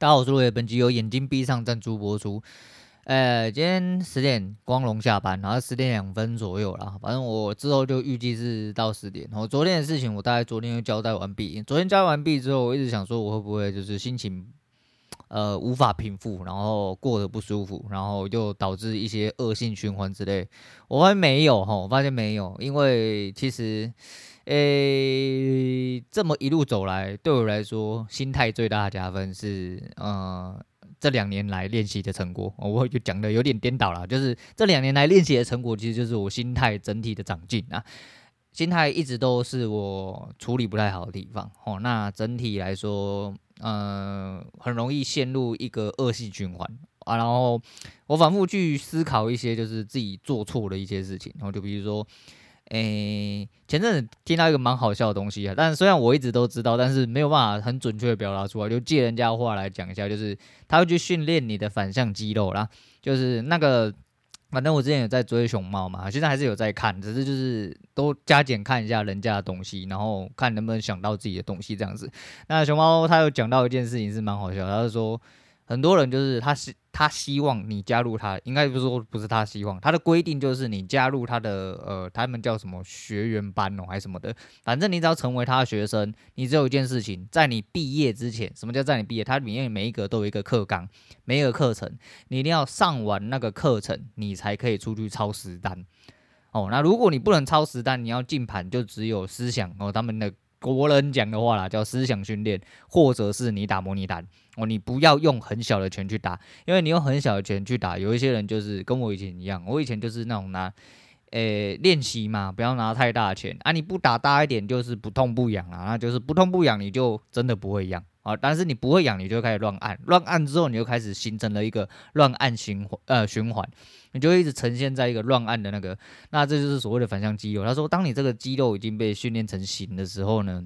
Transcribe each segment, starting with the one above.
大家好，我是路野，本集由眼睛闭上赞助播出。呃，今天十点光荣下班，然后十点两分左右啦。反正我之后就预计是到十点。然后昨天的事情，我大概昨天就交代完毕。昨天交代完毕之后，我一直想说，我会不会就是心情呃无法平复，然后过得不舒服，然后又导致一些恶性循环之类。我发现没有哈，我发现没有，因为其实。诶、欸，这么一路走来，对我来说，心态最大的加分是，呃，这两年来练习的成果。我就讲的有点颠倒了，就是这两年来练习的成果，其实就是我心态整体的长进啊。心态一直都是我处理不太好的地方。哦，那整体来说，呃，很容易陷入一个恶性循环啊。然后我反复去思考一些，就是自己做错的一些事情。然后就比如说。诶、前阵子听到一个蛮好笑的东西啊，但是虽然我一直都知道，但是没有办法很准确的表达出来，就借人家的话来讲一下，就是他会去训练你的反向肌肉啦，就是那个，反正我之前有在追熊猫嘛，现在还是有在看，只是就是都加减看一下人家的东西，然后看能不能想到自己的东西这样子。那熊猫他有讲到一件事情是蛮好笑，他是说。很多人就是他是他希望你加入他，应该不是说不是他希望，他的规定就是你加入他的呃，他们叫什么学员班哦，还是什么的，反正你只要成为他的学生，你只有一件事情，在你毕业之前，什么叫在你毕业？它里面每一个都有一个课纲，每一个课程，你一定要上完那个课程，你才可以出去超实单哦。那如果你不能超实单，你要进盘就只有思想哦，他们的。国人讲的话啦，叫思想训练，或者是你打模拟单哦，你不要用很小的拳去打，因为你用很小的拳去打，有一些人就是跟我以前一样，我以前就是那种拿，诶练习嘛，不要拿太大的拳啊，你不打大一点就是不痛不痒啊，那就是不痛不痒，你就真的不会痒。啊！但是你不会养，你就开始乱按，乱按之后，你就开始形成了一个乱按循环，呃，循环，你就一直呈现在一个乱按的那个，那这就是所谓的反向肌肉。他说，当你这个肌肉已经被训练成型的时候呢，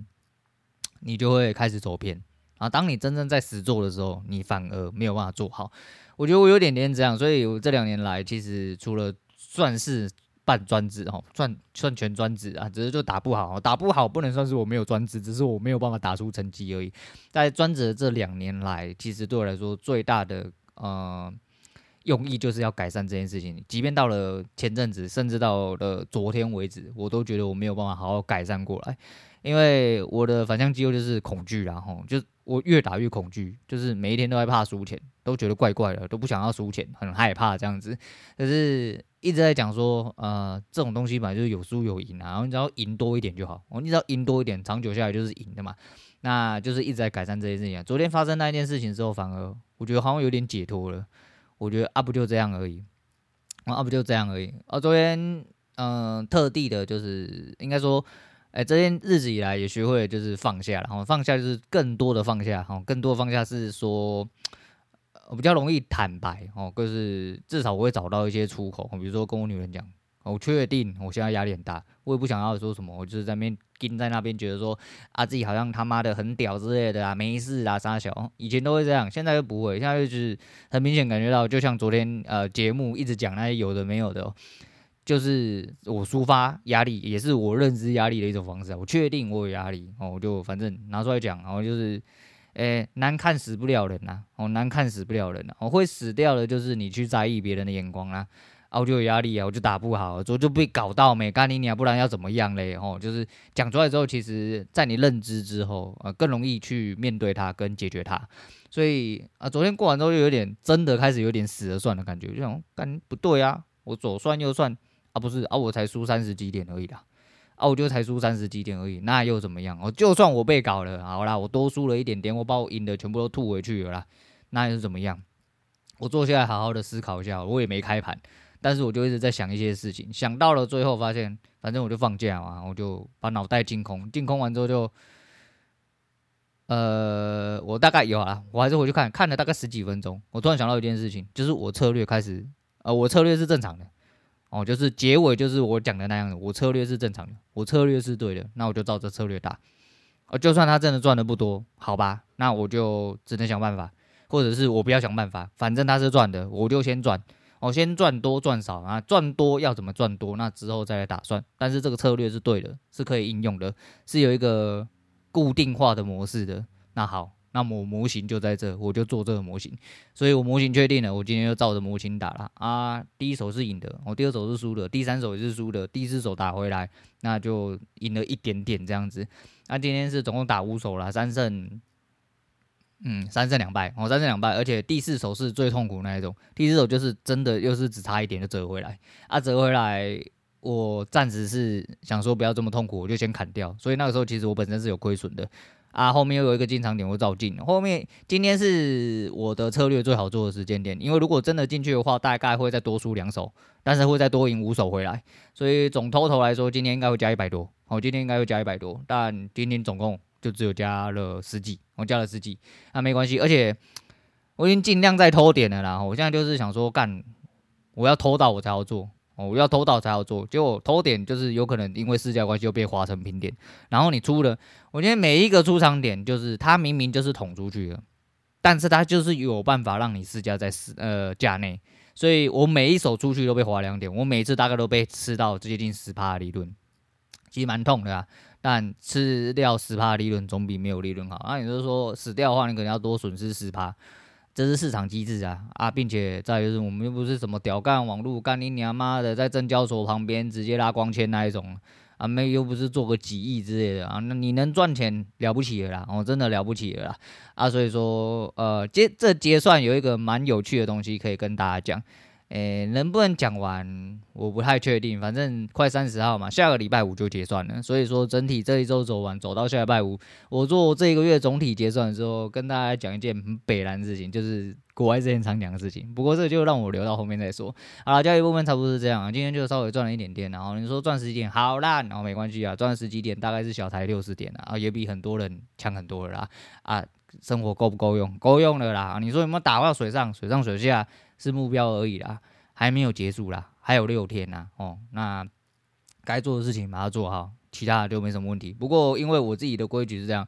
你就会开始走偏啊。当你真正在实做的时候，你反而没有办法做好。我觉得我有点点这样，所以我这两年来其实除了算是。半专职哦，算算全专职啊，只是就打不好，打不好不能算是我没有专职，只是我没有办法打出成绩而已。在专职的这两年来，其实对我来说最大的呃用意就是要改善这件事情。即便到了前阵子，甚至到了昨天为止，我都觉得我没有办法好好改善过来，因为我的反向肌肉就是恐惧，然后就我越打越恐惧，就是每一天都害怕输钱，都觉得怪怪的，都不想要输钱，很害怕这样子，可是。一直在讲说，呃，这种东西本来就是有输有赢啊，然后你只要赢多一点就好。我你只要赢多一点，长久下来就是赢的嘛。那就是一直在改善这些事情。昨天发生那一件事情之后，反而我觉得好像有点解脱了。我觉得啊，不就这样而已，啊，不就这样而已。啊，昨天嗯、特地的就是应该说，哎，这些日子以来也学会了就是放下，然后放下就是更多的放下，哈，更多的放下是说。我比较容易坦白哦，就是至少我会找到一些出口，比如说跟我女人讲，我确定我现在压力很大，我也不想要说什么，我就是在那边盯在那边，觉得说啊自己好像他妈的很屌之类的啊，没事啊，傻小，以前都会这样，现在就不会，现在就是很明显感觉到，就像昨天呃节目一直讲那些有的没有的，就是我抒发压力，也是我认知压力的一种方式，我确定我有压力哦，我就反正拿出来讲，然后就是。诶、欸，难看死不了人呐、啊！哦，难看死不了人呐、啊！我会死掉的，就是你去在意别人的眼光啦。啊，我就有压力啊，我就打不好，我就被搞到没干你娘，不然要怎么样嘞？哦，就是讲出来之后，其实在你认知之后，呃，更容易去面对它跟解决它。所以啊，昨天过完之后，就有点真的开始有点死了算的感觉，就想干不对啊，我左算右算啊，不是啊，我才输三十几点而已啦。啊，我就才输三十几点而已，那又怎么样？我就算我被搞了，好啦，我多输了一点点，我把我赢的全部都吐回去了啦，那又是怎么样？我坐下来好好的思考一下，我也没开盘，但是我就一直在想一些事情，想到了最后发现，反正我就放假嘛，我就把脑袋净空，净空完之后就，呃，我大概有啊，我还是回去看看了大概十几分钟，我突然想到一件事情，就是我策略开始，呃，我策略是正常的。哦，就是结尾就是我讲的那样的，我策略是正常的，我策略是对的，那我就照着策略打。哦，就算他真的赚的不多，好吧，那我就只能想办法，或者是我不要想办法，反正他是赚的，我就先赚。我先赚多赚少啊，赚多要怎么赚多，那之后再来打算。但是这个策略是对的，是可以应用的，是有一个固定化的模式的。那好，那么我模型就在这，我就做这个模型，所以我模型确定了，我今天就照着模型打了啊。第一手是赢的，我第二手是输的，第三手也是输的，第四手打回来，那就赢了一点点这样子。那今天是总共打五手了，三胜，嗯，三胜两败，哦，三胜两败，而且第四手是最痛苦那一种，第四手就是真的又是只差一点就折回来，啊，折回来。我暂时是想说不要这么痛苦，我就先砍掉。所以那个时候其实我本身是有亏损的啊。后面又有一个进场点，我照进。后面今天是我的策略最好做的时间点，因为如果真的进去的话，大概会再多输两手，但是会再多赢五手回来。所以总偷头来说，今天应该会加一百多。哦，今天应该会加一百多，但今天总共就只有加了十几，我加了十几，那没关系。而且我已经尽量在偷点了啦。我现在就是想说，干，我要偷到我才要做。哦，我要偷到才要做，结果偷点就是有可能因为市价关系就被划成平点，然后你出了，我觉得每一个出场点就是它明明就是捅出去了，但是它就是有办法让你市价在市呃价内，所以我每一手出去都被划两点，我每次大概都被吃到接近十趴利润，其实蛮痛的啊，但吃掉十趴利润总比没有利润好，那你就是说死掉的话，你可能要多损失十趴。这是市场机制啊啊，并且再就是我们又不是什么屌干网路干你娘妈的，在证交所旁边直接拉光纤那一种啊，没又不是做个几亿之类的啊，那你能赚钱了不起了啦，哦，真的了不起了啦啊，所以说呃结这结算有一个蛮有趣的东西可以跟大家讲。诶，能不能讲完？我不太确定。反正快三十号嘛，下个礼拜五就结算了。所以说，整体这一周走完，走到下礼拜五，我做这一个月总体结算的时候，跟大家讲一件很北然的事情，就是国外之前常讲的事情。不过这就让我留到后面再说。好了，交易部分差不多是这样。今天就稍微赚了一点点，然后你说赚十几点好烂，然后没关系啊，赚十几点大概是小台六十点啊，也比很多人强很多了啦。啊，生活够不够用？够用了啦。你说有没有打到水上？水上水下？是目标而已啦，还没有结束啦，还有六天啦，哦，那该做的事情把它做好，其他的就没什么问题。不过因为我自己的规矩是这样。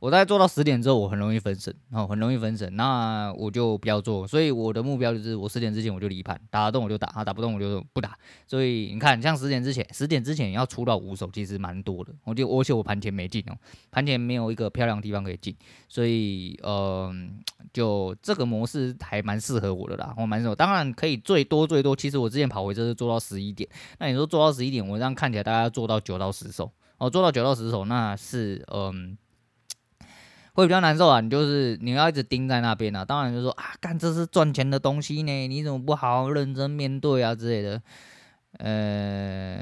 我大概做到十点之后，我很容易分神，哦，很容易分神，那我就不要做。所以我的目标就是，我十点之前我就离盘，打得动我就打，啊，打不动我就不打。所以你看，像十点之前，十点之前要出到五手，其实蛮多的。我就而且我盘前没进哦，盘前没有一个漂亮的地方可以进，所以呃，就这个模式还蛮适合我的啦，我蛮适合。当然可以最多最多，其实我之前跑回车是做到十一点，那你说做到十一点，我这样看起来大概要做到九到十手，哦，做到九到十手，那是嗯。会比较难受啊，你就是你要一直盯在那边啊。当然就说啊，干这是赚钱的东西呢，你怎么不好好认真面对啊之类的？呃，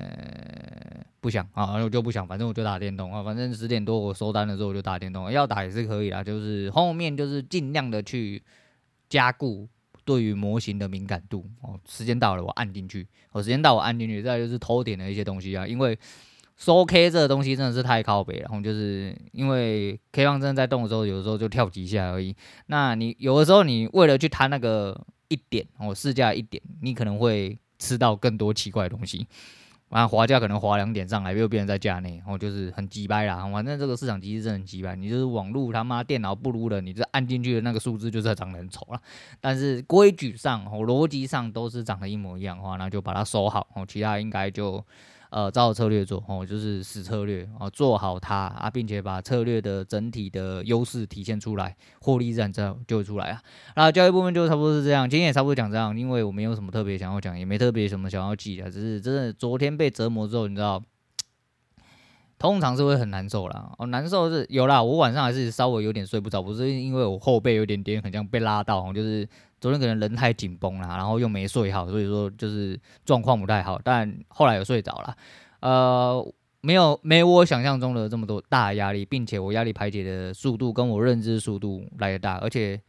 不想啊，我就不想，反正我就打电动啊。反正十点多我收单的时候我就打电动，要打也是可以啦。就是后面就是尽量的去加固对于模型的敏感度哦。时间到了我按进去，哦，时间到我按进去，再就是偷点的一些东西啊，因为。收 K 这个东西真的是太靠北了，然后就是因为 K 棒真的在动的时候，有的时候就跳几下而已。那你有的时候你为了去贪那个一点哦，市价一点，你可能会吃到更多奇怪的东西。然后滑价可能滑两点上来，又变成在价内，然后就是很鸡掰啦。反正这个市场机制真的很鸡掰，你就是网络他妈电脑不如人，你这按进去的那个数字就是长得很丑了。但是规矩上哦，逻辑上都是长得一模一样的话，那就把它收好哦，其他应该就。呃，照策略做哦，就是死策略哦，做好它啊，并且把策略的整体的优势体现出来，获利自然就就会出来啊。那交易部分就差不多是这样，今天也差不多讲这样，因为我没有什么特别想要讲，也没特别什么想要记的，只是真的昨天被折磨之后，你知道，通常是会很难受啦。哦，难受是有啦，我晚上还是稍微有点睡不着，不是因为我后背有点点很像被拉到，就是。昨天可能人太紧绷了，然后又没睡好，所以说就是状况不太好。但后来有睡着了，呃，没有没有我想象中的这么多大压力，并且我压力排解的速度跟我认知速度来得大，而且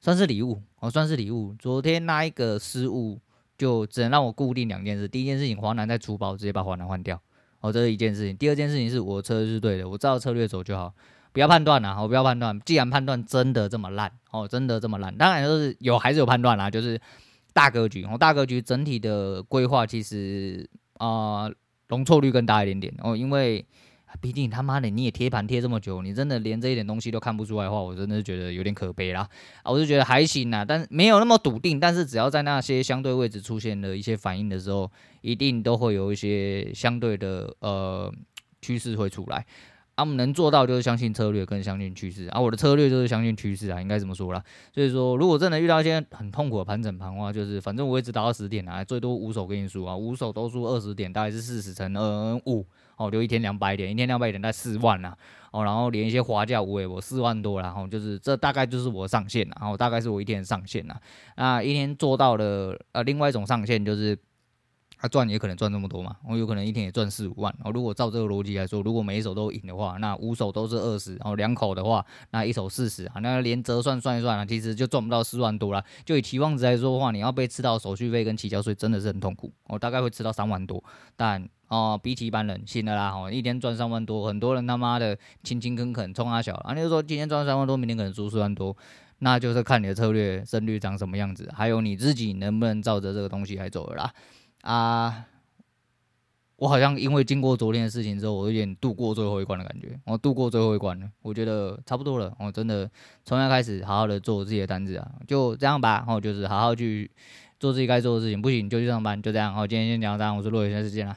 算是礼物哦，算是礼物。昨天那一个失误就只能让我固定两件事：第一件事情，华南在出包，直接把华南换掉，哦，这是一件事情；第二件事情是我车是对的，我照策略走就好。不要判断啦，我不要判断。既然判断真的这么烂，哦，真的这么烂，当然就是有还是有判断啦，就是大格局，哦，大格局整体的规划其实啊，容错率更大一点点哦，因为毕竟他妈的你也贴盘贴这么久，你真的连这一点东西都看不出来的话，我真的是觉得有点可悲啦。啊，我就觉得还行啦，但是没有那么笃定，但是只要在那些相对位置出现了一些反应的时候，一定都会有一些相对的呃趋势会出来。啊，我们能做到就是相信策略跟相信趋势啊。我的策略就是相信趋势啊，应该怎么说啦。所以说，如果真的遇到一些很痛苦的盘整盘的话，就是反正我一直打到十点啊，最多五手给你输啊，五手都输二十点，大概是四十乘二五哦，就一天两百点，一天两百点在四万呐哦，然后连一些花价我也，我四万多，然后就是这大概就是我上限，然后大概是我一天的上限了。那一天做到了呃，另外一种上限就是。他赚也可能赚这么多嘛，我有可能一天也赚四五万。然后如果照这个逻辑来说，如果每一手都赢的话，那五手都是二十，然后两口的话，那一手四十啊，那连折算算一算啊，其实就赚不到四万多了。就以期望值来说的话，你要被吃到手续费跟起交税，真的是很痛苦。我大概会吃到三万多，但哦、比起一般人，信了啦，哦，一天赚三万多，很多人他妈的勤勤恳恳冲阿小啊，你就说今天赚三万多，明天可能输四万多，那就是看你的策略胜率长什么样子，还有你自己能不能照着这个东西来走了啦。啊，我好像因为经过昨天的事情之后，我有点度过最后一关的感觉。我度过最后一关了，我觉得差不多了。我真的从现在开始好好的做自己的单子啊，就这样吧。然后就是好好去做自己该做的事情，不行就去上班，就这样。好，今天先讲到这，我是洛伟，下次见啦。